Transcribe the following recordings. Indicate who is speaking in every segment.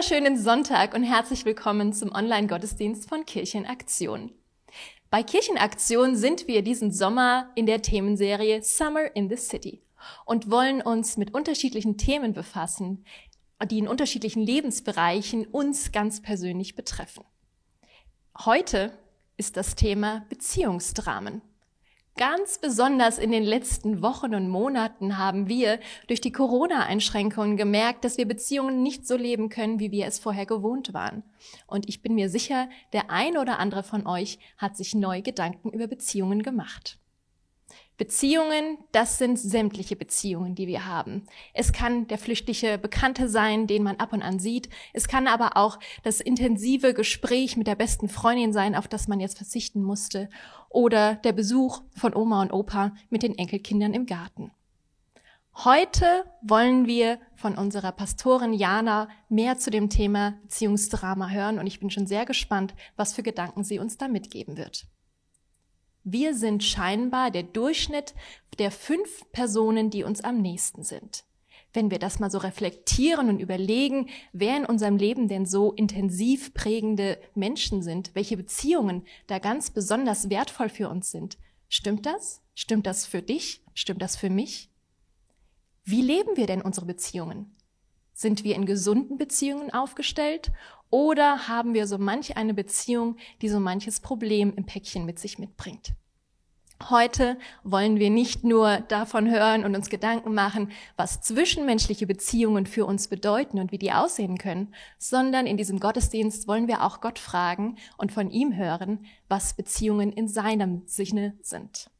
Speaker 1: Schönen Sonntag und herzlich willkommen zum Online-Gottesdienst von Kirchenaktion. Bei Kirchenaktion sind wir diesen Sommer in der Themenserie Summer in the City und wollen uns mit unterschiedlichen Themen befassen, die in unterschiedlichen Lebensbereichen uns ganz persönlich betreffen. Heute ist das Thema Beziehungsdramen. Ganz besonders in den letzten Wochen und Monaten haben wir durch die Corona-Einschränkungen gemerkt, dass wir Beziehungen nicht so leben können, wie wir es vorher gewohnt waren. Und ich bin mir sicher, der eine oder andere von euch hat sich neu Gedanken über Beziehungen gemacht. Beziehungen, das sind sämtliche Beziehungen, die wir haben. Es kann der flüchtige Bekannte sein, den man ab und an sieht. Es kann aber auch das intensive Gespräch mit der besten Freundin sein, auf das man jetzt verzichten musste. Oder der Besuch von Oma und Opa mit den Enkelkindern im Garten. Heute wollen wir von unserer Pastorin Jana mehr zu dem Thema Beziehungsdrama hören und ich bin schon sehr gespannt, was für Gedanken sie uns da mitgeben wird. Wir sind scheinbar der Durchschnitt der fünf Personen, die uns am nächsten sind. Wenn wir das mal so reflektieren und überlegen, wer in unserem Leben denn so intensiv prägende Menschen sind, welche Beziehungen da ganz besonders wertvoll für uns sind, stimmt das? Stimmt das für dich? Stimmt das für mich? Wie leben wir denn unsere Beziehungen? Sind wir in gesunden Beziehungen aufgestellt oder haben wir so manch eine Beziehung, die so manches Problem im Päckchen mit sich mitbringt? Heute wollen wir nicht nur davon hören und uns Gedanken machen, was zwischenmenschliche Beziehungen für uns bedeuten und wie die aussehen können, sondern in diesem Gottesdienst wollen wir auch Gott fragen und von ihm hören, was Beziehungen in seinem Sinne sind.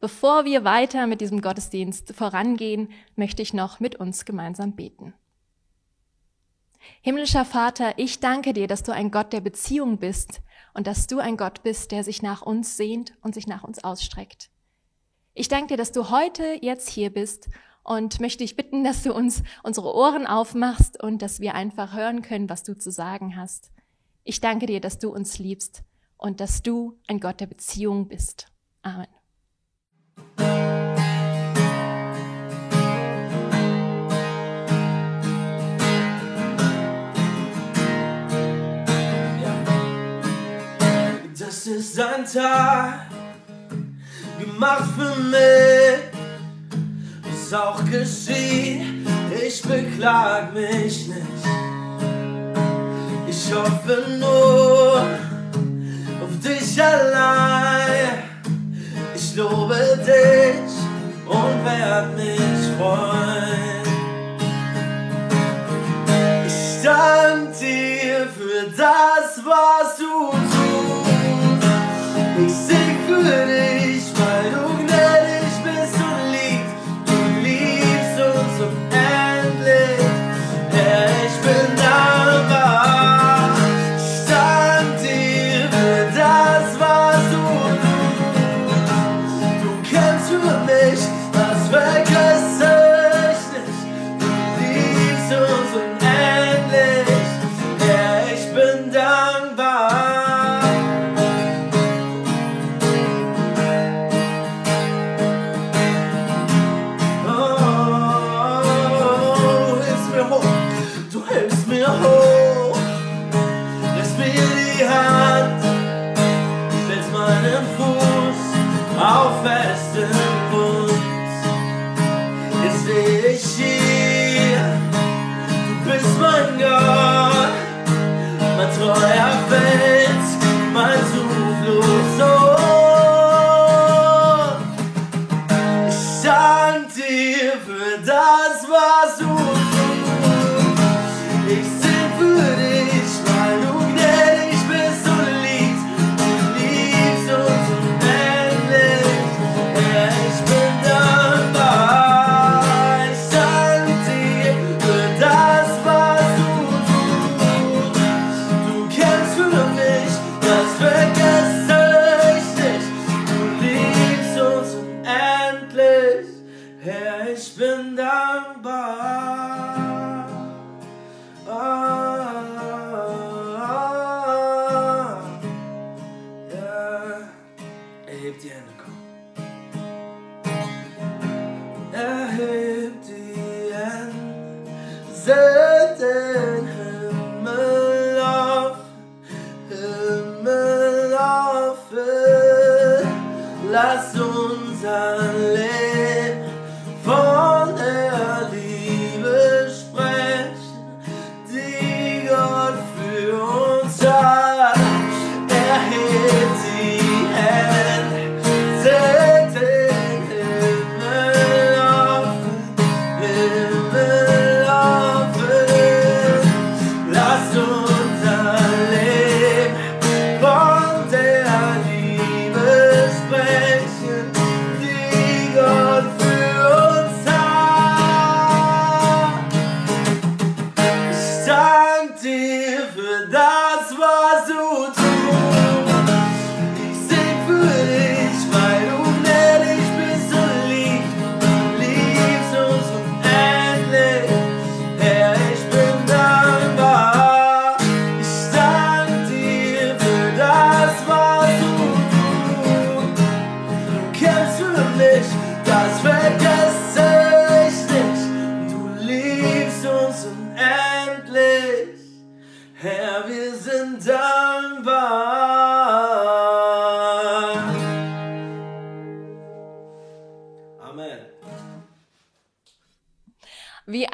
Speaker 1: Bevor wir weiter mit diesem Gottesdienst vorangehen, möchte ich noch mit uns gemeinsam beten. Himmlischer Vater, ich danke dir, dass du ein Gott der Beziehung bist und dass du ein Gott bist, der sich nach uns sehnt und sich nach uns ausstreckt. Ich danke dir, dass du heute jetzt hier bist und möchte dich bitten, dass du uns unsere Ohren aufmachst und dass wir einfach hören können, was du zu sagen hast. Ich danke dir, dass du uns liebst und dass du ein Gott der Beziehung bist. Amen.
Speaker 2: Ist ein Tag gemacht für mich. Was auch geschieht, ich beklag mich nicht. Ich hoffe nur auf dich allein. Ich lobe dich und werd mich freuen. Ich danke dir für das, was du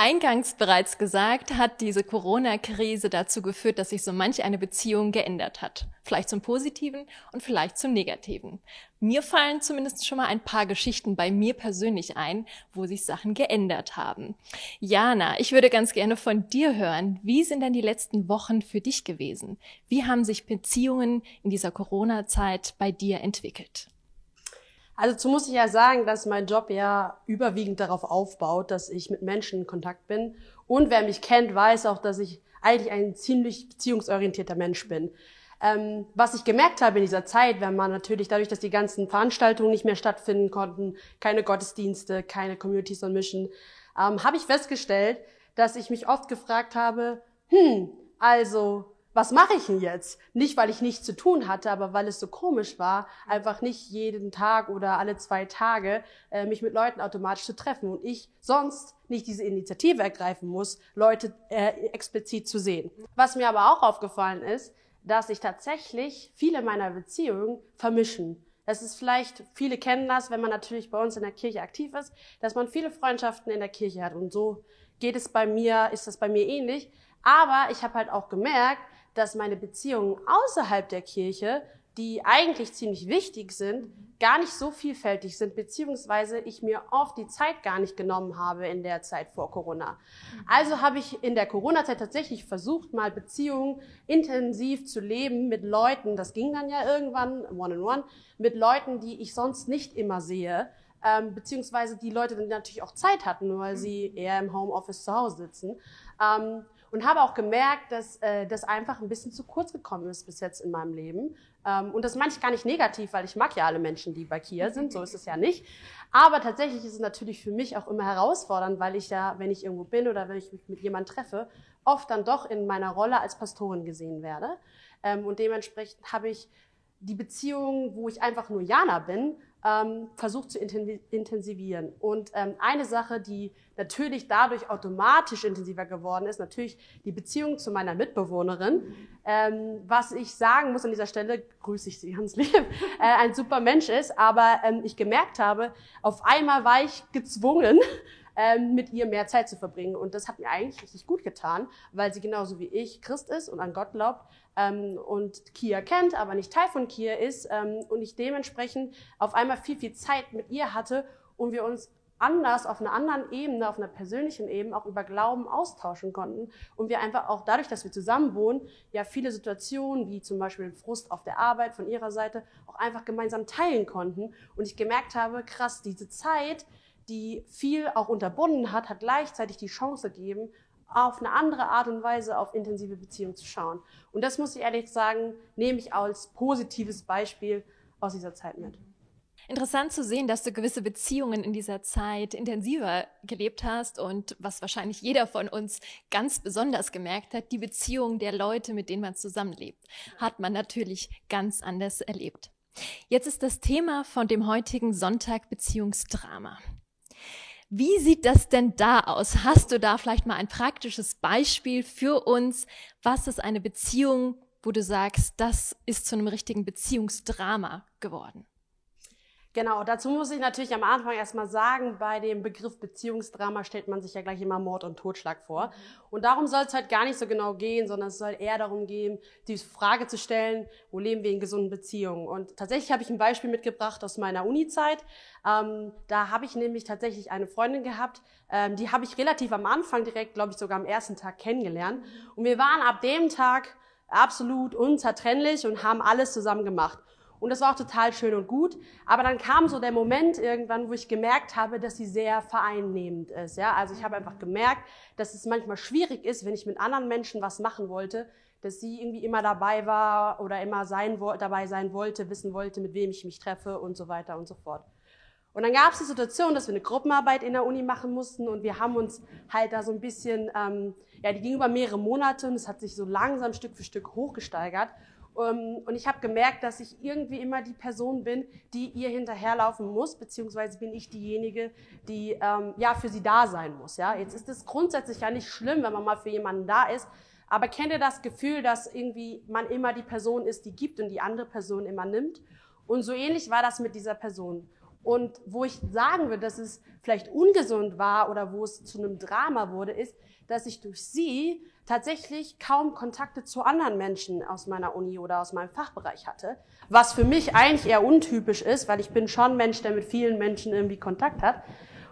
Speaker 1: eingangs bereits gesagt, hat diese Corona-Krise dazu geführt, dass sich so manch eine Beziehung geändert hat. Vielleicht zum Positiven und vielleicht zum Negativen. Mir fallen zumindest schon mal ein paar Geschichten bei mir persönlich ein, wo sich Sachen geändert haben. Jana, ich würde ganz gerne von dir hören. Wie sind denn die letzten Wochen für dich gewesen? Wie haben sich Beziehungen in dieser Corona-Zeit bei dir entwickelt?
Speaker 3: Also dazu muss ich ja sagen, dass mein Job ja überwiegend darauf aufbaut, dass ich mit Menschen in Kontakt bin. Und wer mich kennt, weiß auch, dass ich eigentlich ein ziemlich beziehungsorientierter Mensch bin. Ähm, was ich gemerkt habe in dieser Zeit, wenn man natürlich dadurch, dass die ganzen Veranstaltungen nicht mehr stattfinden konnten, keine Gottesdienste, keine Communities on Mission, ähm, habe ich festgestellt, dass ich mich oft gefragt habe, hm, also was mache ich denn jetzt? Nicht, weil ich nichts zu tun hatte, aber weil es so komisch war, einfach nicht jeden Tag oder alle zwei Tage äh, mich mit Leuten automatisch zu treffen und ich sonst nicht diese Initiative ergreifen muss, Leute äh, explizit zu sehen. Was mir aber auch aufgefallen ist, dass sich tatsächlich viele meiner Beziehungen vermischen. Das ist vielleicht, viele kennen das, wenn man natürlich bei uns in der Kirche aktiv ist, dass man viele Freundschaften in der Kirche hat. Und so geht es bei mir, ist das bei mir ähnlich. Aber ich habe halt auch gemerkt, dass meine Beziehungen außerhalb der Kirche, die eigentlich ziemlich wichtig sind, gar nicht so vielfältig sind, beziehungsweise ich mir oft die Zeit gar nicht genommen habe in der Zeit vor Corona. Also habe ich in der Corona-Zeit tatsächlich versucht, mal Beziehungen intensiv zu leben mit Leuten, das ging dann ja irgendwann one-on-one, -on -one, mit Leuten, die ich sonst nicht immer sehe, ähm, beziehungsweise die Leute die natürlich auch Zeit hatten, weil sie eher im Homeoffice zu Hause sitzen. Ähm, und habe auch gemerkt, dass äh, das einfach ein bisschen zu kurz gekommen ist bis jetzt in meinem Leben. Ähm, und das meine ich gar nicht negativ, weil ich mag ja alle Menschen, die bei Kia sind, so ist es ja nicht. Aber tatsächlich ist es natürlich für mich auch immer herausfordernd, weil ich ja, wenn ich irgendwo bin oder wenn ich mich mit jemandem treffe, oft dann doch in meiner Rolle als Pastorin gesehen werde. Ähm, und dementsprechend habe ich die Beziehung, wo ich einfach nur Jana bin, ähm, versucht zu intensivieren. Und ähm, eine Sache, die natürlich dadurch automatisch intensiver geworden ist, natürlich die Beziehung zu meiner Mitbewohnerin. Ähm, was ich sagen muss an dieser Stelle, grüße ich sie ganz lieb, äh, ein super Mensch ist, aber ähm, ich gemerkt habe, auf einmal war ich gezwungen, ähm, mit ihr mehr Zeit zu verbringen. Und das hat mir eigentlich richtig gut getan, weil sie genauso wie ich Christ ist und an Gott glaubt ähm, und Kia kennt, aber nicht Teil von Kia ist ähm, und ich dementsprechend auf einmal viel, viel Zeit mit ihr hatte und wir uns anders auf einer anderen Ebene, auf einer persönlichen Ebene auch über Glauben austauschen konnten und wir einfach auch dadurch, dass wir zusammen wohnen, ja viele Situationen wie zum Beispiel Frust auf der Arbeit von ihrer Seite auch einfach gemeinsam teilen konnten und ich gemerkt habe, krass, diese Zeit, die viel auch unterbunden hat, hat gleichzeitig die Chance gegeben, auf eine andere Art und Weise auf intensive Beziehungen zu schauen. Und das muss ich ehrlich sagen, nehme ich als positives Beispiel aus dieser Zeit mit.
Speaker 1: Interessant zu sehen, dass du gewisse Beziehungen in dieser Zeit intensiver gelebt hast und was wahrscheinlich jeder von uns ganz besonders gemerkt hat, die Beziehung der Leute, mit denen man zusammenlebt, hat man natürlich ganz anders erlebt. Jetzt ist das Thema von dem heutigen Sonntag Beziehungsdrama. Wie sieht das denn da aus? Hast du da vielleicht mal ein praktisches Beispiel für uns? Was ist eine Beziehung, wo du sagst, das ist zu einem richtigen Beziehungsdrama geworden?
Speaker 3: Genau, dazu muss ich natürlich am Anfang erstmal sagen, bei dem Begriff Beziehungsdrama stellt man sich ja gleich immer Mord und Totschlag vor. Und darum soll es halt gar nicht so genau gehen, sondern es soll eher darum gehen, die Frage zu stellen, wo leben wir in gesunden Beziehungen? Und tatsächlich habe ich ein Beispiel mitgebracht aus meiner Uni-Zeit. Ähm, da habe ich nämlich tatsächlich eine Freundin gehabt, ähm, die habe ich relativ am Anfang direkt, glaube ich, sogar am ersten Tag kennengelernt. Und wir waren ab dem Tag absolut unzertrennlich und haben alles zusammen gemacht. Und das war auch total schön und gut. Aber dann kam so der Moment irgendwann, wo ich gemerkt habe, dass sie sehr vereinnehmend ist. Ja, also ich habe einfach gemerkt, dass es manchmal schwierig ist, wenn ich mit anderen Menschen was machen wollte, dass sie irgendwie immer dabei war oder immer sein, dabei sein wollte, wissen wollte, mit wem ich mich treffe und so weiter und so fort. Und dann gab es die Situation, dass wir eine Gruppenarbeit in der Uni machen mussten und wir haben uns halt da so ein bisschen, ähm, ja, die ging über mehrere Monate und es hat sich so langsam Stück für Stück hochgesteigert. Ähm, und ich habe gemerkt, dass ich irgendwie immer die Person bin, die ihr hinterherlaufen muss, beziehungsweise bin ich diejenige, die ähm, ja für sie da sein muss. Ja, jetzt ist es grundsätzlich ja nicht schlimm, wenn man mal für jemanden da ist, aber kennt ihr das Gefühl, dass irgendwie man immer die Person ist, die gibt und die andere Person immer nimmt? Und so ähnlich war das mit dieser Person. Und wo ich sagen würde, dass es vielleicht ungesund war oder wo es zu einem Drama wurde, ist, dass ich durch sie tatsächlich kaum Kontakte zu anderen Menschen aus meiner Uni oder aus meinem Fachbereich hatte. Was für mich eigentlich eher untypisch ist, weil ich bin schon Mensch, der mit vielen Menschen irgendwie Kontakt hat.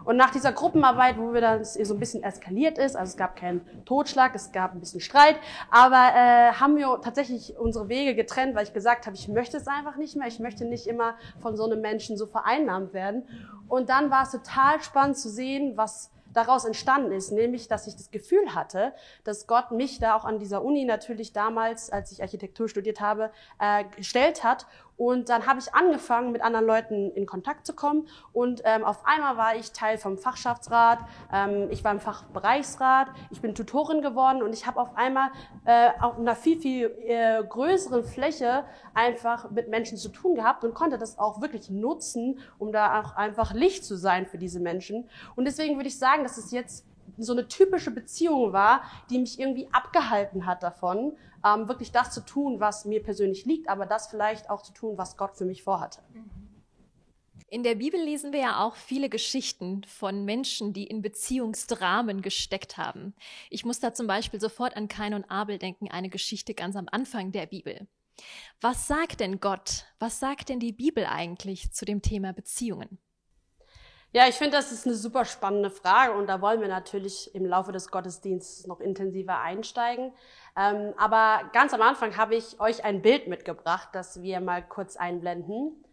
Speaker 3: Und nach dieser Gruppenarbeit, wo wir dann so ein bisschen eskaliert ist, also es gab keinen Totschlag, es gab ein bisschen Streit, aber äh, haben wir tatsächlich unsere Wege getrennt, weil ich gesagt habe, ich möchte es einfach nicht mehr, ich möchte nicht immer von so einem Menschen so vereinnahmt werden. Und dann war es total spannend zu sehen, was daraus entstanden ist, nämlich, dass ich das Gefühl hatte, dass Gott mich da auch an dieser Uni natürlich damals, als ich Architektur studiert habe, äh, gestellt hat und dann habe ich angefangen, mit anderen Leuten in Kontakt zu kommen. Und ähm, auf einmal war ich Teil vom Fachschaftsrat. Ähm, ich war im Fachbereichsrat. Ich bin Tutorin geworden und ich habe auf einmal äh, auf einer viel, viel äh, größeren Fläche einfach mit Menschen zu tun gehabt und konnte das auch wirklich nutzen, um da auch einfach Licht zu sein für diese Menschen. Und deswegen würde ich sagen, dass es jetzt so eine typische Beziehung war, die mich irgendwie abgehalten hat davon, ähm, wirklich das zu tun, was mir persönlich liegt, aber das vielleicht auch zu tun, was Gott für mich vorhatte.
Speaker 1: In der Bibel lesen wir ja auch viele Geschichten von Menschen, die in Beziehungsdramen gesteckt haben. Ich muss da zum Beispiel sofort an Kain und Abel denken, eine Geschichte ganz am Anfang der Bibel. Was sagt denn Gott? Was sagt denn die Bibel eigentlich zu dem Thema Beziehungen?
Speaker 3: Ja, ich finde, das ist eine super spannende Frage und da wollen wir natürlich im Laufe des Gottesdienstes noch intensiver einsteigen. Ähm, aber ganz am Anfang habe ich euch ein Bild mitgebracht, das wir mal kurz einblenden.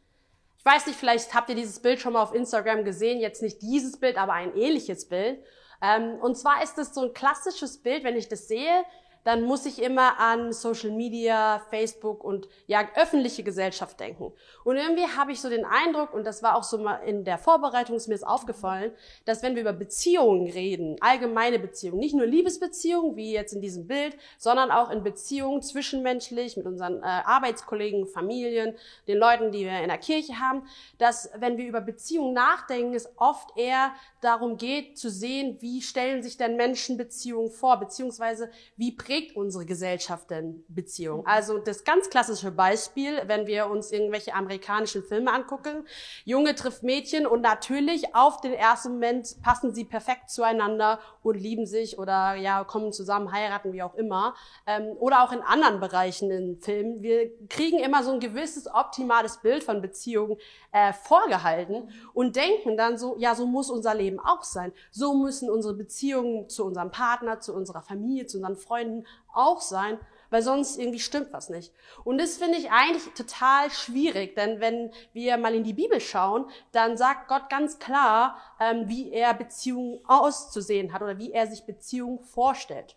Speaker 3: Ich weiß nicht, vielleicht habt ihr dieses Bild schon mal auf Instagram gesehen. Jetzt nicht dieses Bild, aber ein ähnliches Bild. Ähm, und zwar ist es so ein klassisches Bild, wenn ich das sehe, dann muss ich immer an Social Media, Facebook und ja, öffentliche Gesellschaft denken. Und irgendwie habe ich so den Eindruck, und das war auch so mal in der Vorbereitung, ist mir ist aufgefallen, dass wenn wir über Beziehungen reden, allgemeine Beziehungen, nicht nur Liebesbeziehungen, wie jetzt in diesem Bild, sondern auch in Beziehungen zwischenmenschlich mit unseren äh, Arbeitskollegen, Familien, den Leuten, die wir in der Kirche haben, dass wenn wir über Beziehungen nachdenken, es oft eher darum geht, zu sehen, wie stellen sich denn Menschen Beziehungen vor, beziehungsweise wie prägt unsere Gesellschaft denn Beziehungen? Also das ganz klassische Beispiel, wenn wir uns irgendwelche amerikanischen Filme angucken, Junge trifft Mädchen und natürlich auf den ersten Moment passen sie perfekt zueinander und lieben sich oder ja kommen zusammen, heiraten, wie auch immer. Ähm, oder auch in anderen Bereichen in Filmen. Wir kriegen immer so ein gewisses optimales Bild von Beziehungen äh, vorgehalten und denken dann so, ja, so muss unser Leben auch sein. So müssen unsere Beziehungen zu unserem Partner, zu unserer Familie, zu unseren Freunden auch sein, weil sonst irgendwie stimmt was nicht. Und das finde ich eigentlich total schwierig, denn wenn wir mal in die Bibel schauen, dann sagt Gott ganz klar, ähm, wie er Beziehungen auszusehen hat oder wie er sich Beziehungen vorstellt.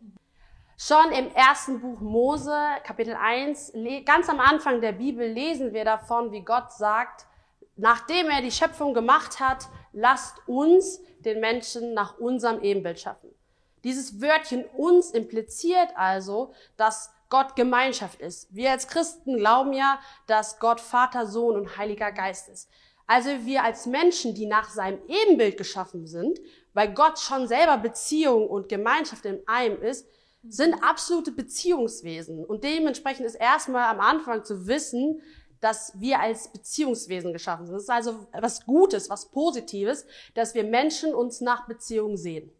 Speaker 3: Schon im ersten Buch Mose, Kapitel 1, ganz am Anfang der Bibel lesen wir davon, wie Gott sagt, nachdem er die Schöpfung gemacht hat, lasst uns den Menschen nach unserem Ebenbild schaffen. Dieses Wörtchen uns impliziert also, dass Gott Gemeinschaft ist. Wir als Christen glauben ja, dass Gott Vater, Sohn und Heiliger Geist ist. Also wir als Menschen, die nach seinem Ebenbild geschaffen sind, weil Gott schon selber Beziehung und Gemeinschaft in einem ist, sind absolute Beziehungswesen. Und dementsprechend ist erstmal am Anfang zu wissen, dass wir als Beziehungswesen geschaffen sind. Das ist also was Gutes, was Positives, dass wir Menschen uns nach Beziehung sehen.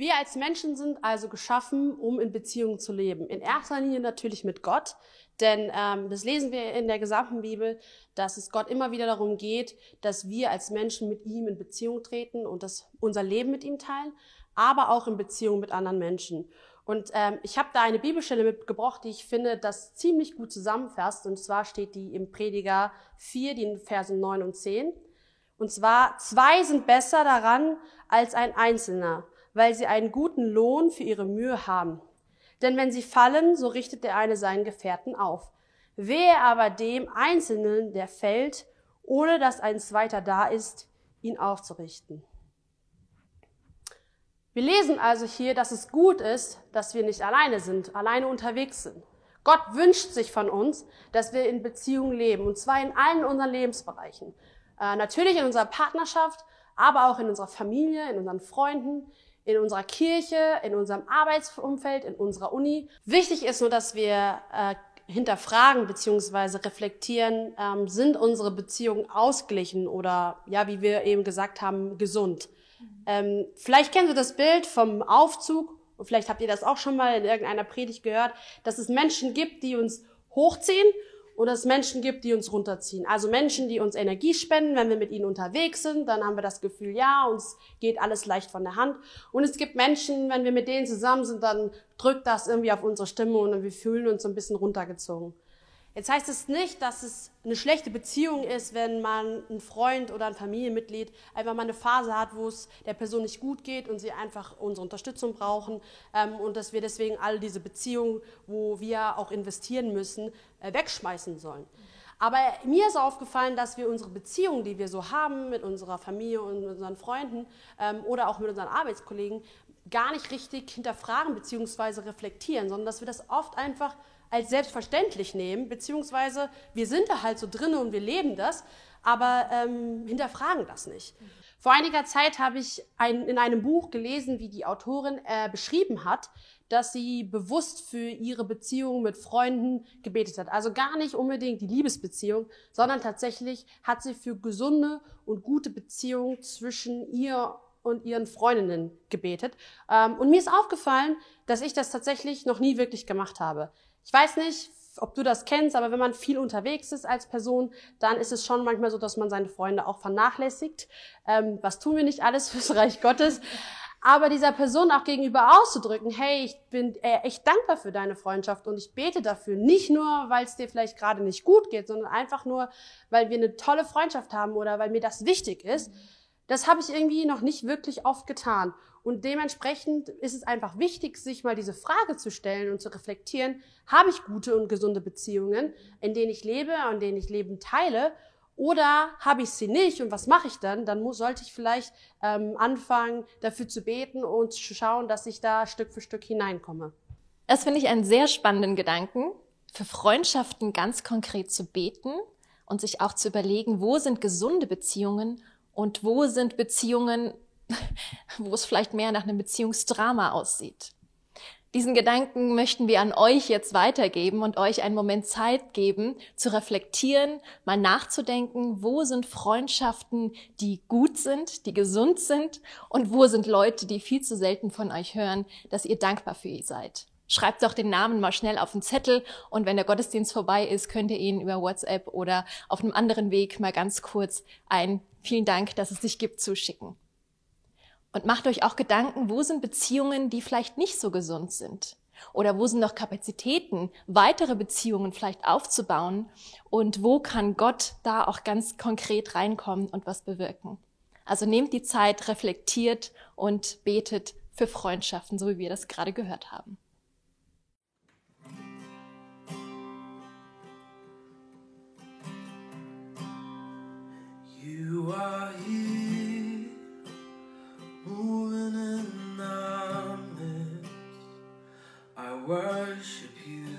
Speaker 3: Wir als Menschen sind also geschaffen, um in Beziehungen zu leben. In erster Linie natürlich mit Gott, denn ähm, das lesen wir in der gesamten Bibel, dass es Gott immer wieder darum geht, dass wir als Menschen mit ihm in Beziehung treten und dass unser Leben mit ihm teilen, aber auch in Beziehung mit anderen Menschen. Und ähm, ich habe da eine Bibelstelle mitgebracht, die ich finde, das ziemlich gut zusammenfasst. Und zwar steht die im Prediger 4, die Versen 9 und 10. Und zwar, zwei sind besser daran als ein Einzelner, weil sie einen guten Lohn für ihre Mühe haben. Denn wenn sie fallen, so richtet der eine seinen Gefährten auf. Wehe aber dem Einzelnen, der fällt, ohne dass ein zweiter da ist, ihn aufzurichten. Wir lesen also hier, dass es gut ist, dass wir nicht alleine sind, alleine unterwegs sind. Gott wünscht sich von uns, dass wir in Beziehungen leben, und zwar in allen unseren Lebensbereichen. Äh, natürlich in unserer Partnerschaft, aber auch in unserer Familie, in unseren Freunden, in unserer Kirche, in unserem Arbeitsumfeld, in unserer Uni. Wichtig ist nur, dass wir äh, hinterfragen bzw. reflektieren, ähm, sind unsere Beziehungen ausgeglichen oder, ja, wie wir eben gesagt haben, gesund. Ähm, vielleicht kennen Sie das Bild vom Aufzug und vielleicht habt ihr das auch schon mal in irgendeiner Predigt gehört, dass es Menschen gibt, die uns hochziehen und es Menschen gibt, die uns runterziehen. Also Menschen, die uns Energie spenden, wenn wir mit ihnen unterwegs sind, dann haben wir das Gefühl, ja, uns geht alles leicht von der Hand. Und es gibt Menschen, wenn wir mit denen zusammen sind, dann drückt das irgendwie auf unsere Stimme und wir fühlen uns so ein bisschen runtergezogen. Jetzt heißt es nicht, dass es eine schlechte Beziehung ist, wenn man ein Freund oder ein Familienmitglied einfach mal eine Phase hat, wo es der Person nicht gut geht und sie einfach unsere Unterstützung brauchen ähm, und dass wir deswegen all diese Beziehungen, wo wir auch investieren müssen, äh, wegschmeißen sollen. Aber mir ist aufgefallen, dass wir unsere Beziehungen, die wir so haben mit unserer Familie und unseren Freunden ähm, oder auch mit unseren Arbeitskollegen, gar nicht richtig hinterfragen bzw. reflektieren, sondern dass wir das oft einfach als selbstverständlich nehmen, beziehungsweise wir sind da halt so drin und wir leben das, aber ähm, hinterfragen das nicht. Vor einiger Zeit habe ich ein, in einem Buch gelesen, wie die Autorin äh, beschrieben hat, dass sie bewusst für ihre Beziehung mit Freunden gebetet hat. Also gar nicht unbedingt die Liebesbeziehung, sondern tatsächlich hat sie für gesunde und gute Beziehungen zwischen ihr und ihren Freundinnen gebetet. Ähm, und mir ist aufgefallen, dass ich das tatsächlich noch nie wirklich gemacht habe. Ich weiß nicht, ob du das kennst, aber wenn man viel unterwegs ist als Person, dann ist es schon manchmal so, dass man seine Freunde auch vernachlässigt. Ähm, was tun wir nicht alles fürs Reich Gottes? Aber dieser Person auch gegenüber auszudrücken, hey, ich bin äh, echt dankbar für deine Freundschaft und ich bete dafür. Nicht nur, weil es dir vielleicht gerade nicht gut geht, sondern einfach nur, weil wir eine tolle Freundschaft haben oder weil mir das wichtig ist. Das habe ich irgendwie noch nicht wirklich oft getan. Und dementsprechend ist es einfach wichtig, sich mal diese Frage zu stellen und zu reflektieren, habe ich gute und gesunde Beziehungen, in denen ich lebe, an denen ich Leben teile, oder habe ich sie nicht und was mache ich dann? Dann muss, sollte ich vielleicht ähm, anfangen, dafür zu beten und zu schauen, dass ich da Stück für Stück hineinkomme.
Speaker 1: Das finde ich einen sehr spannenden Gedanken, für Freundschaften ganz konkret zu beten und sich auch zu überlegen, wo sind gesunde Beziehungen und wo sind Beziehungen, wo es vielleicht mehr nach einem Beziehungsdrama aussieht. Diesen Gedanken möchten wir an euch jetzt weitergeben und euch einen Moment Zeit geben, zu reflektieren, mal nachzudenken, wo sind Freundschaften, die gut sind, die gesund sind und wo sind Leute, die viel zu selten von euch hören, dass ihr dankbar für ihr seid. Schreibt doch den Namen mal schnell auf den Zettel und wenn der Gottesdienst vorbei ist, könnt ihr ihn über WhatsApp oder auf einem anderen Weg mal ganz kurz ein Vielen Dank, dass es dich gibt, zuschicken. Und macht euch auch Gedanken, wo sind Beziehungen, die vielleicht nicht so gesund sind? Oder wo sind noch Kapazitäten, weitere Beziehungen vielleicht aufzubauen? Und wo kann Gott da auch ganz konkret reinkommen und was bewirken? Also nehmt die Zeit, reflektiert und betet für Freundschaften, so wie wir das gerade gehört haben.
Speaker 2: You are here, moving in our midst. I worship you.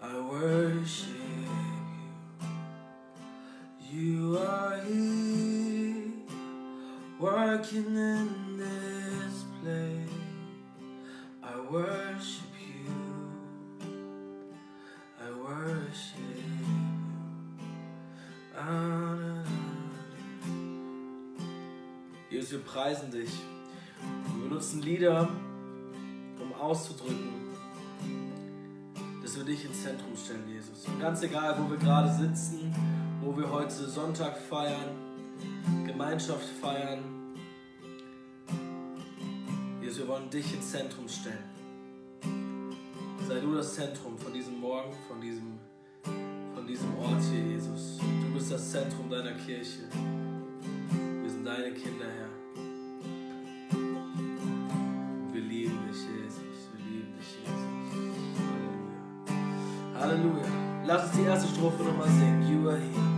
Speaker 2: I worship you. You are here, working wir preisen dich. Und wir benutzen Lieder, um auszudrücken, dass wir dich ins Zentrum stellen, Jesus. Und ganz egal, wo wir gerade sitzen, wo wir heute Sonntag feiern, Gemeinschaft feiern. Jesus, wir wollen dich ins Zentrum stellen. Sei du das Zentrum von diesem Morgen, von diesem, von diesem Ort hier, Jesus. Du bist das Zentrum deiner Kirche. Wir sind deine Kinder, Herr. Halleluja. Lass uns die erste Strophe nochmal singen. You are here.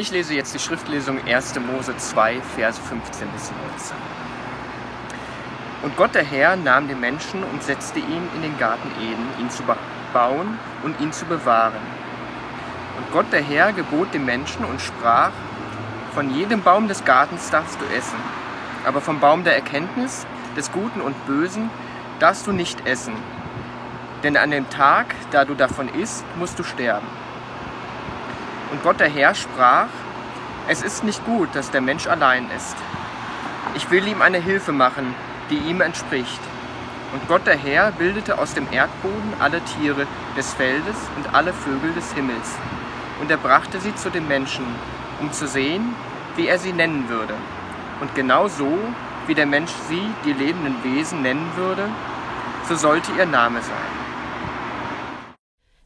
Speaker 4: Ich lese jetzt die Schriftlesung 1. Mose 2, Verse 15 bis 19. Und Gott der Herr nahm den Menschen und setzte ihn in den Garten Eden, ihn zu bauen und ihn zu bewahren. Und Gott der Herr gebot dem Menschen und sprach, von jedem Baum des Gartens darfst du essen, aber vom Baum der Erkenntnis des Guten und Bösen darfst du nicht essen, denn an dem Tag, da du davon isst, musst du sterben. Und Gott der Herr sprach, es ist nicht gut, dass der Mensch allein ist. Ich will ihm eine Hilfe machen, die ihm entspricht. Und Gott der Herr bildete aus dem Erdboden alle Tiere des Feldes und alle Vögel des Himmels. Und er brachte sie zu dem Menschen, um zu sehen, wie er sie nennen würde. Und genau so, wie der Mensch sie, die lebenden Wesen, nennen würde, so sollte ihr Name sein.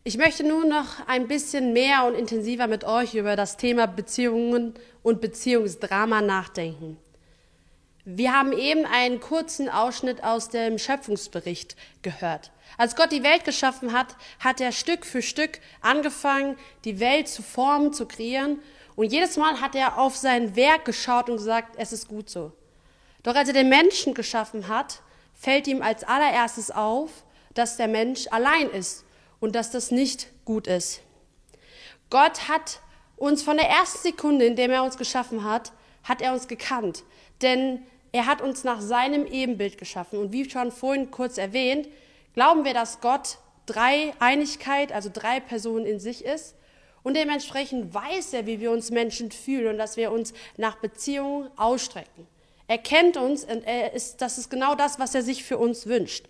Speaker 3: Ich möchte nun noch ein bisschen mehr und intensiver mit euch über das Thema Beziehungen und Beziehungsdrama nachdenken. Wir haben eben einen kurzen Ausschnitt aus dem Schöpfungsbericht gehört. Als Gott die Welt geschaffen hat, hat er Stück für Stück angefangen, die Welt zu formen, zu kreieren. Und jedes Mal hat er auf sein Werk geschaut und gesagt, es ist gut so. Doch als er den Menschen geschaffen hat, fällt ihm als allererstes auf, dass der Mensch allein ist und dass das nicht gut ist. Gott hat uns von der ersten Sekunde, in der er uns geschaffen hat, hat er uns gekannt. Denn er hat uns nach seinem Ebenbild geschaffen. Und wie schon vorhin kurz erwähnt, glauben wir, dass Gott drei Einigkeit, also drei Personen in sich ist. Und dementsprechend weiß er, wie wir uns Menschen fühlen und dass wir uns nach Beziehungen ausstrecken. Er kennt uns und er ist, das ist genau das, was er sich für uns wünscht.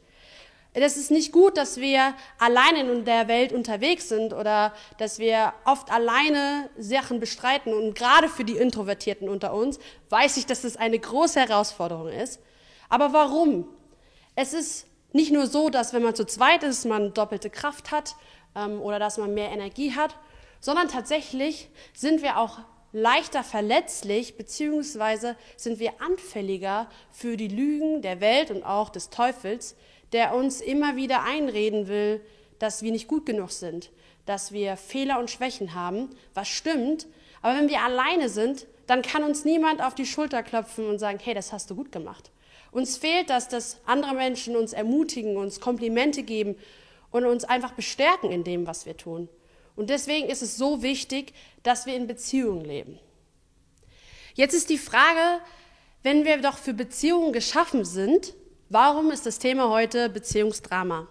Speaker 3: Es ist nicht gut, dass wir alleine in der Welt unterwegs sind oder dass wir oft alleine Sachen bestreiten. Und gerade für die Introvertierten unter uns weiß ich, dass das eine große Herausforderung ist. Aber warum? Es ist nicht nur so, dass wenn man zu zweit ist, man doppelte Kraft hat ähm, oder dass man mehr Energie hat, sondern tatsächlich sind wir auch leichter verletzlich, beziehungsweise sind wir anfälliger für die Lügen der Welt und auch des Teufels, der uns immer wieder einreden will, dass wir nicht gut genug sind, dass wir Fehler und Schwächen haben, was stimmt. Aber wenn wir alleine sind, dann kann uns niemand auf die Schulter klopfen und sagen, hey, das hast du gut gemacht. Uns fehlt das, dass andere Menschen uns ermutigen, uns Komplimente geben und uns einfach bestärken in dem, was wir tun. Und deswegen ist es so wichtig, dass wir in Beziehungen leben. Jetzt ist die Frage, wenn wir doch für Beziehungen geschaffen sind, Warum ist das Thema heute Beziehungsdrama?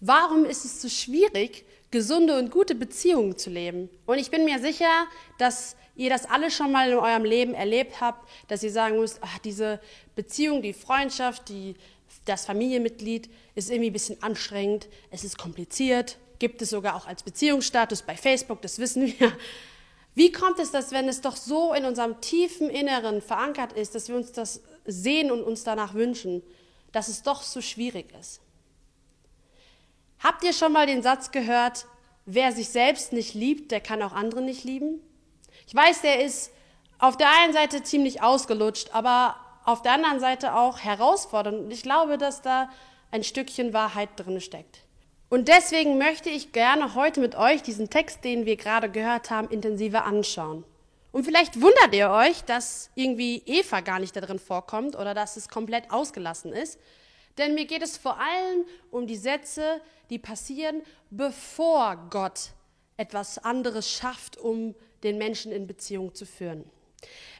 Speaker 3: Warum ist es so schwierig, gesunde und gute Beziehungen zu leben? Und ich bin mir sicher, dass ihr das alle schon mal in eurem Leben erlebt habt, dass ihr sagen müsst, ach, diese Beziehung, die Freundschaft, die, das Familienmitglied ist irgendwie ein bisschen anstrengend, es ist kompliziert, gibt es sogar auch als Beziehungsstatus bei Facebook, das wissen wir. Wie kommt es, dass wenn es doch so in unserem tiefen Inneren verankert ist, dass wir uns das sehen und uns danach wünschen? Dass es doch so schwierig ist. Habt ihr schon mal den Satz gehört, wer sich selbst nicht liebt, der kann auch andere nicht lieben? Ich weiß, der ist auf der einen Seite ziemlich ausgelutscht, aber auf der anderen Seite auch herausfordernd. Und ich glaube, dass da ein Stückchen Wahrheit drin steckt. Und deswegen möchte ich gerne heute mit euch diesen Text, den wir gerade gehört haben, intensiver anschauen. Und vielleicht wundert ihr euch, dass irgendwie Eva gar nicht da drin vorkommt oder dass es komplett ausgelassen ist. Denn mir geht es vor allem um die Sätze, die passieren, bevor Gott etwas anderes schafft, um den Menschen in Beziehung zu führen.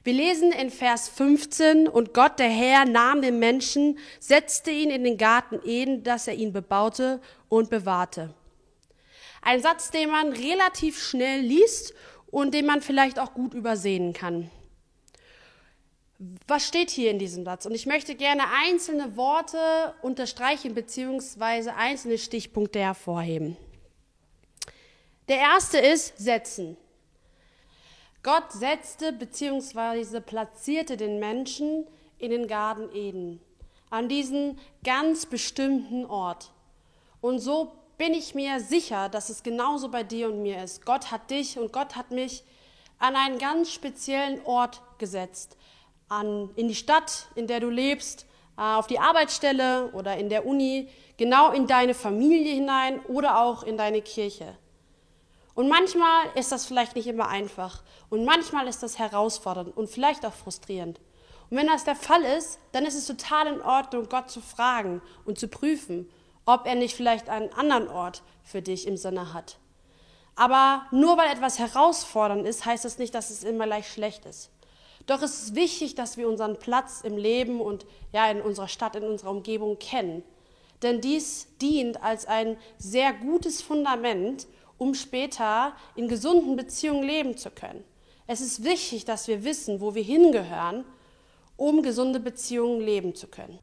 Speaker 3: Wir lesen in Vers 15, und Gott, der Herr, nahm den Menschen, setzte ihn in den Garten Eden, dass er ihn bebaute und bewahrte. Ein Satz, den man relativ schnell liest und den man vielleicht auch gut übersehen kann. Was steht hier in diesem Satz? Und ich möchte gerne einzelne Worte unterstreichen beziehungsweise einzelne Stichpunkte hervorheben. Der erste ist setzen. Gott setzte beziehungsweise platzierte den Menschen in den Garten Eden, an diesen ganz bestimmten Ort. Und so bin ich mir sicher, dass es genauso bei dir und mir ist. Gott hat dich und Gott hat mich an einen ganz speziellen Ort gesetzt, an, in die Stadt, in der du lebst, äh, auf die Arbeitsstelle oder in der Uni, genau in deine Familie hinein oder auch in deine Kirche. Und manchmal ist das vielleicht nicht immer einfach. Und manchmal ist das herausfordernd und vielleicht auch frustrierend. Und wenn das der Fall ist, dann ist es total in Ordnung, Gott zu fragen und zu prüfen, ob er nicht vielleicht einen anderen Ort für dich im Sinne hat. Aber nur weil etwas herausfordernd ist, heißt das nicht, dass es immer gleich schlecht ist. Doch es ist wichtig, dass wir unseren Platz im Leben und ja in unserer Stadt, in unserer Umgebung kennen. Denn dies dient als ein sehr gutes Fundament, um später in gesunden Beziehungen leben zu können. Es ist wichtig, dass wir wissen, wo wir hingehören, um gesunde Beziehungen leben zu können.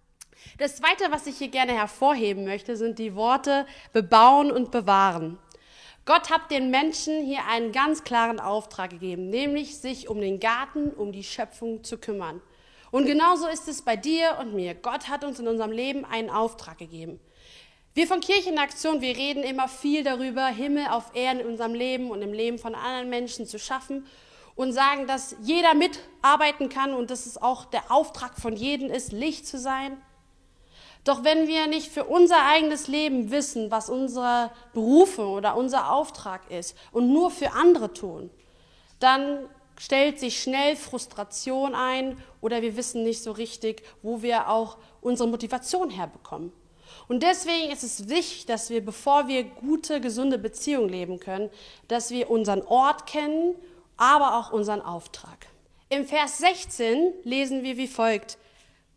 Speaker 3: Das Zweite, was ich hier gerne hervorheben möchte, sind die Worte bebauen und bewahren. Gott hat den Menschen hier einen ganz klaren Auftrag gegeben, nämlich sich um den Garten, um die Schöpfung zu kümmern. Und genauso ist es bei dir und mir. Gott hat uns in unserem Leben einen Auftrag gegeben. Wir von Kirchenaktion, wir reden immer viel darüber, Himmel auf Erden in unserem Leben und im Leben von anderen Menschen zu schaffen und sagen, dass jeder mitarbeiten kann und dass es auch der Auftrag von jedem ist, Licht zu sein. Doch wenn wir nicht für unser eigenes Leben wissen, was unsere Berufe oder unser Auftrag ist und nur für andere tun, dann stellt sich schnell Frustration ein oder wir wissen nicht so richtig, wo wir auch unsere Motivation herbekommen. Und deswegen ist es wichtig, dass wir, bevor wir gute, gesunde Beziehungen leben können, dass wir unseren Ort kennen, aber auch unseren Auftrag. Im Vers 16 lesen wir wie folgt.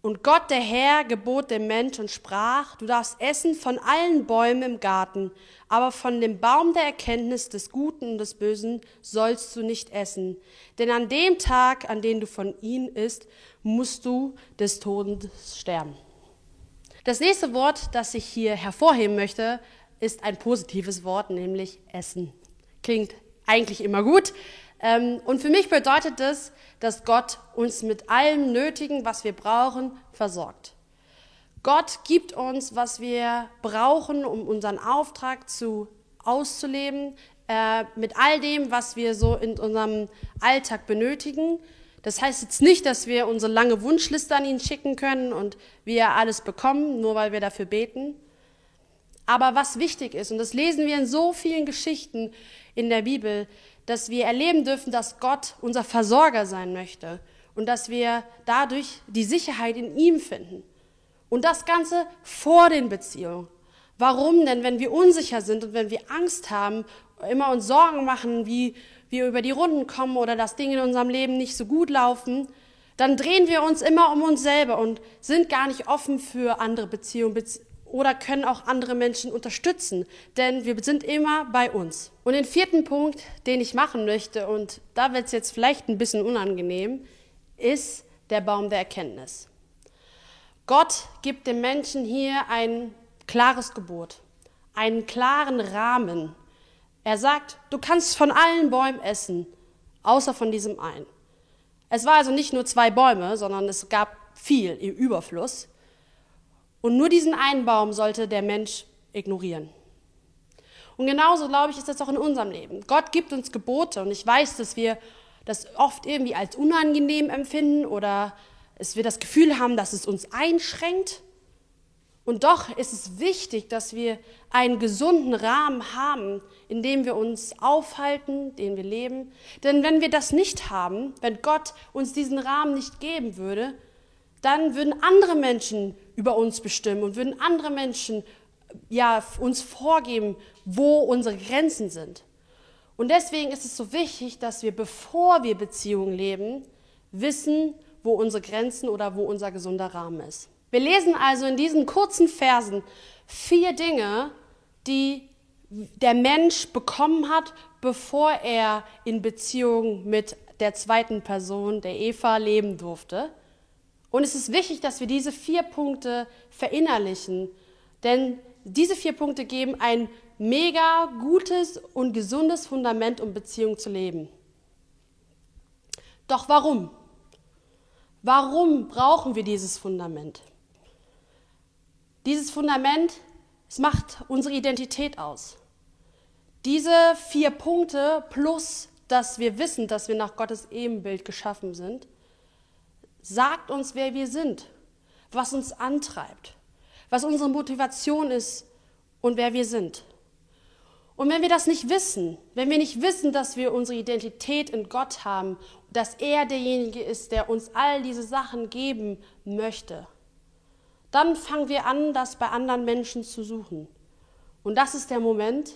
Speaker 3: Und Gott der Herr gebot dem Mensch und sprach, du darfst essen von allen Bäumen im Garten, aber von dem Baum der Erkenntnis des Guten und des Bösen sollst du nicht essen. Denn an dem Tag, an dem du von ihnen isst, musst du des Todes sterben. Das nächste Wort, das ich hier hervorheben möchte, ist ein positives Wort, nämlich Essen. Klingt eigentlich immer gut. Ähm, und für mich bedeutet das, dass Gott uns mit allem Nötigen, was wir brauchen, versorgt. Gott gibt uns, was wir brauchen, um unseren Auftrag zu auszuleben, äh, mit all dem, was wir so in unserem Alltag benötigen. Das heißt jetzt nicht, dass wir unsere lange Wunschliste an ihn schicken können und wir alles bekommen, nur weil wir dafür beten. Aber was wichtig ist, und das lesen wir in so vielen Geschichten in der Bibel, dass wir erleben dürfen, dass Gott unser Versorger sein möchte und dass wir dadurch die Sicherheit in ihm finden. Und das Ganze vor den Beziehungen. Warum denn, wenn wir unsicher sind und wenn wir Angst haben, immer uns Sorgen machen, wie wir über die Runden kommen oder dass Dinge in unserem Leben nicht so gut laufen, dann drehen wir uns immer um uns selber und sind gar nicht offen für andere Beziehungen, oder können auch andere Menschen unterstützen, denn wir sind immer bei uns. Und den vierten Punkt, den ich machen möchte, und da wird es jetzt vielleicht ein bisschen unangenehm, ist der Baum der Erkenntnis. Gott gibt dem Menschen hier ein klares Gebot, einen klaren Rahmen. Er sagt, du kannst von allen Bäumen essen, außer von diesem einen. Es war also nicht nur zwei Bäume, sondern es gab viel im Überfluss. Und nur diesen einen Baum sollte der Mensch ignorieren. Und genauso, glaube ich, ist das auch in unserem Leben. Gott gibt uns Gebote und ich weiß, dass wir das oft irgendwie als unangenehm empfinden oder dass wir das Gefühl haben, dass es uns einschränkt. Und doch ist es wichtig, dass wir einen gesunden Rahmen haben, in dem wir uns aufhalten, den wir leben. Denn wenn wir das nicht haben, wenn Gott uns diesen Rahmen nicht geben würde, dann würden andere Menschen über uns bestimmen und würden andere Menschen ja, uns vorgeben, wo unsere Grenzen sind. Und deswegen ist es so wichtig, dass wir, bevor wir Beziehungen leben, wissen, wo unsere Grenzen oder wo unser gesunder Rahmen ist. Wir lesen also in diesen kurzen Versen vier Dinge, die der Mensch bekommen hat, bevor er in Beziehung mit der zweiten Person, der Eva, leben durfte. Und es ist wichtig, dass wir diese vier Punkte verinnerlichen, denn diese vier Punkte geben ein mega gutes und gesundes Fundament, um Beziehung zu leben. Doch warum? Warum brauchen wir dieses Fundament? Dieses Fundament, es macht unsere Identität aus. Diese vier Punkte plus, dass wir wissen, dass wir nach Gottes Ebenbild geschaffen sind, sagt uns, wer wir sind, was uns antreibt, was unsere Motivation ist und wer wir sind. Und wenn wir das nicht wissen, wenn wir nicht wissen, dass wir unsere Identität in Gott haben, dass er derjenige ist, der uns all diese Sachen geben möchte, dann fangen wir an, das bei anderen Menschen zu suchen. Und das ist der Moment,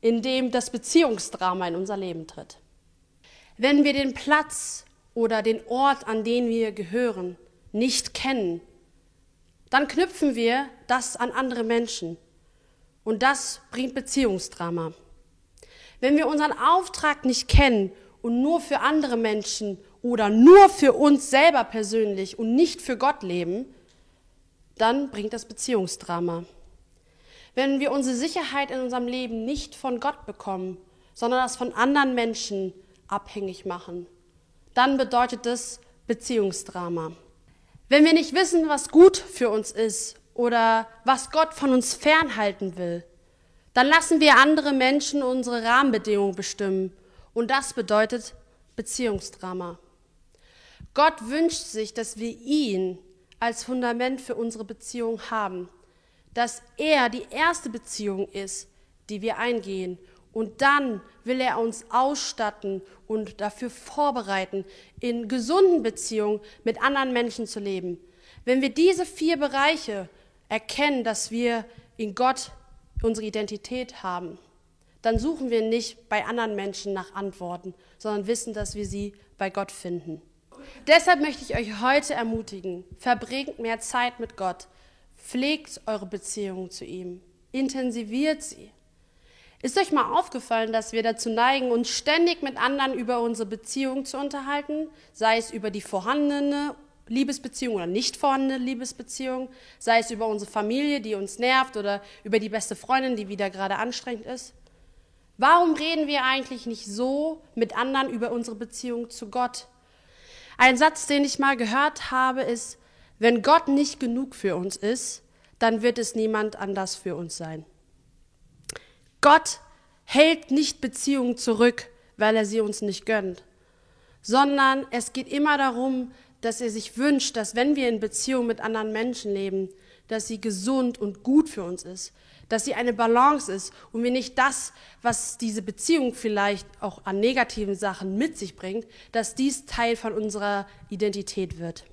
Speaker 3: in dem das Beziehungsdrama in unser Leben tritt. Wenn wir den Platz oder den Ort, an den wir gehören, nicht kennen, dann knüpfen wir das an andere Menschen. Und das bringt Beziehungsdrama. Wenn wir unseren Auftrag nicht kennen und nur für andere Menschen oder nur für uns selber persönlich und nicht für Gott leben, dann bringt das Beziehungsdrama. Wenn wir unsere Sicherheit in unserem Leben nicht von Gott bekommen, sondern das von anderen Menschen abhängig machen, dann bedeutet das Beziehungsdrama. Wenn wir nicht wissen, was gut für uns ist oder was Gott von uns fernhalten will, dann lassen wir andere Menschen unsere Rahmenbedingungen bestimmen. Und das bedeutet Beziehungsdrama. Gott wünscht sich, dass wir ihn als Fundament für unsere Beziehung haben, dass er die erste Beziehung ist, die wir eingehen. Und dann will er uns ausstatten und dafür vorbereiten, in gesunden Beziehungen mit anderen Menschen zu leben. Wenn wir diese vier Bereiche erkennen, dass wir in Gott unsere Identität haben, dann suchen wir nicht bei anderen Menschen nach Antworten, sondern wissen, dass wir sie bei Gott finden. Deshalb möchte ich euch heute ermutigen, verbringt mehr Zeit mit Gott, pflegt eure Beziehung zu ihm, intensiviert sie. Ist euch mal aufgefallen, dass wir dazu neigen, uns ständig mit anderen über unsere Beziehung zu unterhalten, sei es über die vorhandene Liebesbeziehung oder nicht vorhandene Liebesbeziehung, sei es über unsere Familie, die uns nervt oder über die beste Freundin, die wieder gerade anstrengend ist? Warum reden wir eigentlich nicht so mit anderen über unsere Beziehung zu Gott? Ein Satz, den ich mal gehört habe, ist, wenn Gott nicht genug für uns ist, dann wird es niemand anders für uns sein. Gott hält nicht Beziehungen zurück, weil er sie uns nicht gönnt, sondern es geht immer darum, dass er sich wünscht, dass wenn wir in Beziehung mit anderen Menschen leben, dass sie gesund und gut für uns ist, dass sie eine Balance ist und wir nicht das, was diese Beziehung vielleicht auch an negativen Sachen mit sich bringt, dass dies Teil von unserer Identität wird.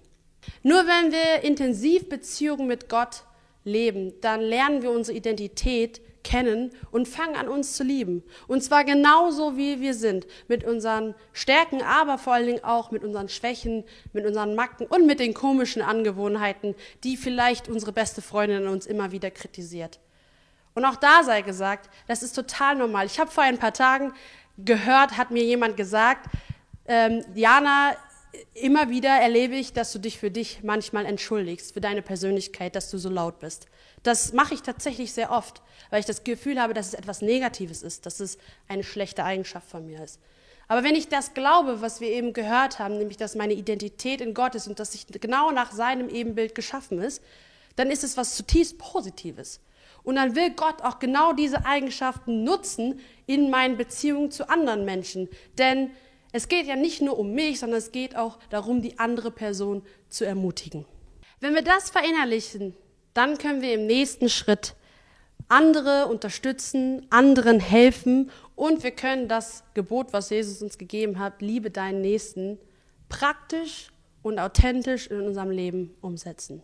Speaker 3: Nur wenn wir intensiv Beziehungen mit Gott leben, dann lernen wir unsere Identität kennen und fangen an, uns zu lieben. Und zwar genauso, wie wir sind. Mit unseren Stärken, aber vor allen Dingen auch mit unseren Schwächen, mit unseren Macken und mit den komischen Angewohnheiten, die vielleicht unsere beste Freundin uns immer wieder kritisiert. Und auch da sei gesagt, das ist total normal. Ich habe vor ein paar Tagen gehört, hat mir jemand gesagt, ähm, Jana, immer wieder erlebe ich, dass du dich für dich manchmal entschuldigst, für deine Persönlichkeit, dass du so laut bist. Das mache ich tatsächlich sehr oft, weil ich das Gefühl habe, dass es etwas Negatives ist, dass es eine schlechte Eigenschaft von mir ist. Aber wenn ich das glaube, was wir eben gehört haben, nämlich dass meine Identität in Gott ist und dass ich genau nach seinem Ebenbild geschaffen ist, dann ist es was zutiefst Positives. Und dann will Gott auch genau diese Eigenschaften nutzen in meinen Beziehungen zu anderen Menschen. Denn es geht ja nicht nur um mich, sondern es geht auch darum, die andere Person zu ermutigen. Wenn wir das verinnerlichen, dann können wir im nächsten Schritt andere unterstützen, anderen helfen und wir können das Gebot, was Jesus uns gegeben hat, liebe deinen Nächsten, praktisch und authentisch in unserem Leben umsetzen.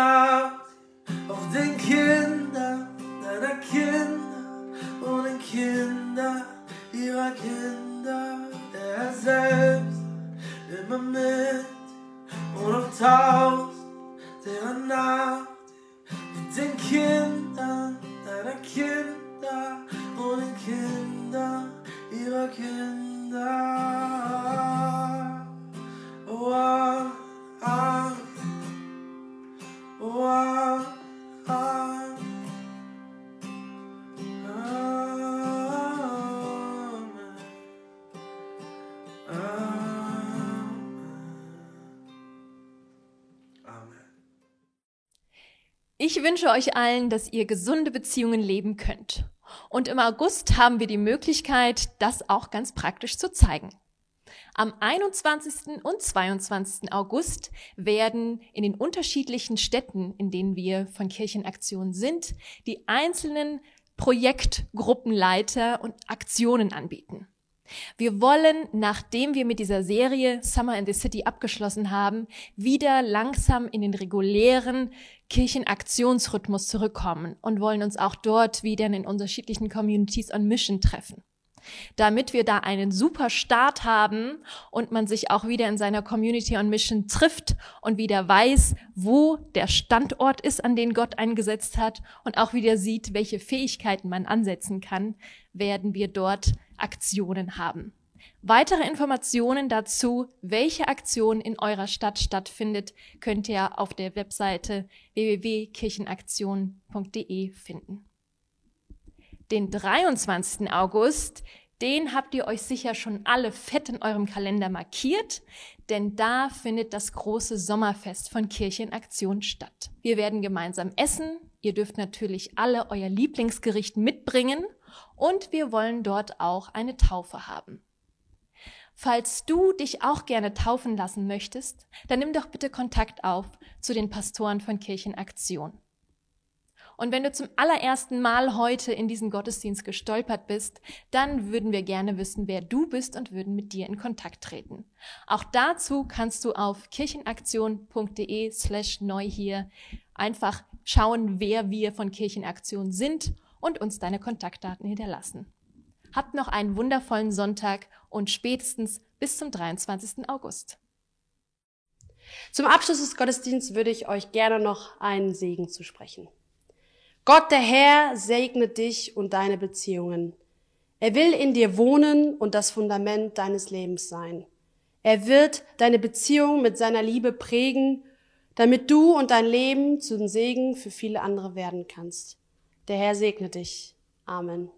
Speaker 2: Derer nach dir, auf den Kindern deiner Kinder und den Kindern ihrer Kinder. Der Herr selbst sei immer mit dir und auf tausend derer nach dir, mit den Kindern deiner Kinder und den Kindern ihrer Kinder.
Speaker 1: Ich wünsche euch allen, dass ihr gesunde Beziehungen leben könnt. Und im August haben wir die Möglichkeit, das auch ganz praktisch zu zeigen. Am 21. und 22. August werden in den unterschiedlichen Städten, in denen wir von Kirchenaktion sind, die einzelnen Projektgruppenleiter und Aktionen anbieten. Wir wollen, nachdem wir mit dieser Serie Summer in the City abgeschlossen haben, wieder langsam in den regulären Kirchenaktionsrhythmus zurückkommen und wollen uns auch dort wieder in unterschiedlichen Communities on Mission treffen. Damit wir da einen super Start haben und man sich auch wieder in seiner Community on Mission trifft und wieder weiß, wo der Standort ist, an den Gott eingesetzt hat und auch wieder sieht, welche Fähigkeiten man ansetzen kann, werden wir dort Aktionen haben. Weitere Informationen dazu, welche Aktion in eurer Stadt stattfindet, könnt ihr auf der Webseite www.kirchenaktion.de finden. Den 23. August, den habt ihr euch sicher schon alle fett in eurem Kalender markiert, denn da findet das große Sommerfest von Kirchenaktion statt. Wir werden gemeinsam essen, ihr dürft natürlich alle euer Lieblingsgericht mitbringen und wir wollen dort auch eine Taufe haben. Falls du dich auch gerne taufen lassen möchtest, dann nimm doch bitte Kontakt auf zu den Pastoren von Kirchenaktion. Und wenn du zum allerersten Mal heute in diesen Gottesdienst gestolpert bist, dann würden wir gerne wissen, wer du bist und würden mit dir in Kontakt treten. Auch dazu kannst du auf kirchenaktion.de slash neu hier einfach schauen, wer wir von Kirchenaktion sind und uns deine Kontaktdaten hinterlassen. Habt noch einen wundervollen Sonntag und spätestens bis zum 23. August.
Speaker 3: Zum Abschluss des Gottesdienstes würde ich euch gerne noch einen Segen zu sprechen. Gott der Herr segne dich und deine Beziehungen. Er will in dir wohnen und das Fundament deines Lebens sein. Er wird deine Beziehung mit seiner Liebe prägen, damit du und dein Leben zum Segen für viele andere werden kannst. Der Herr segne dich. Amen.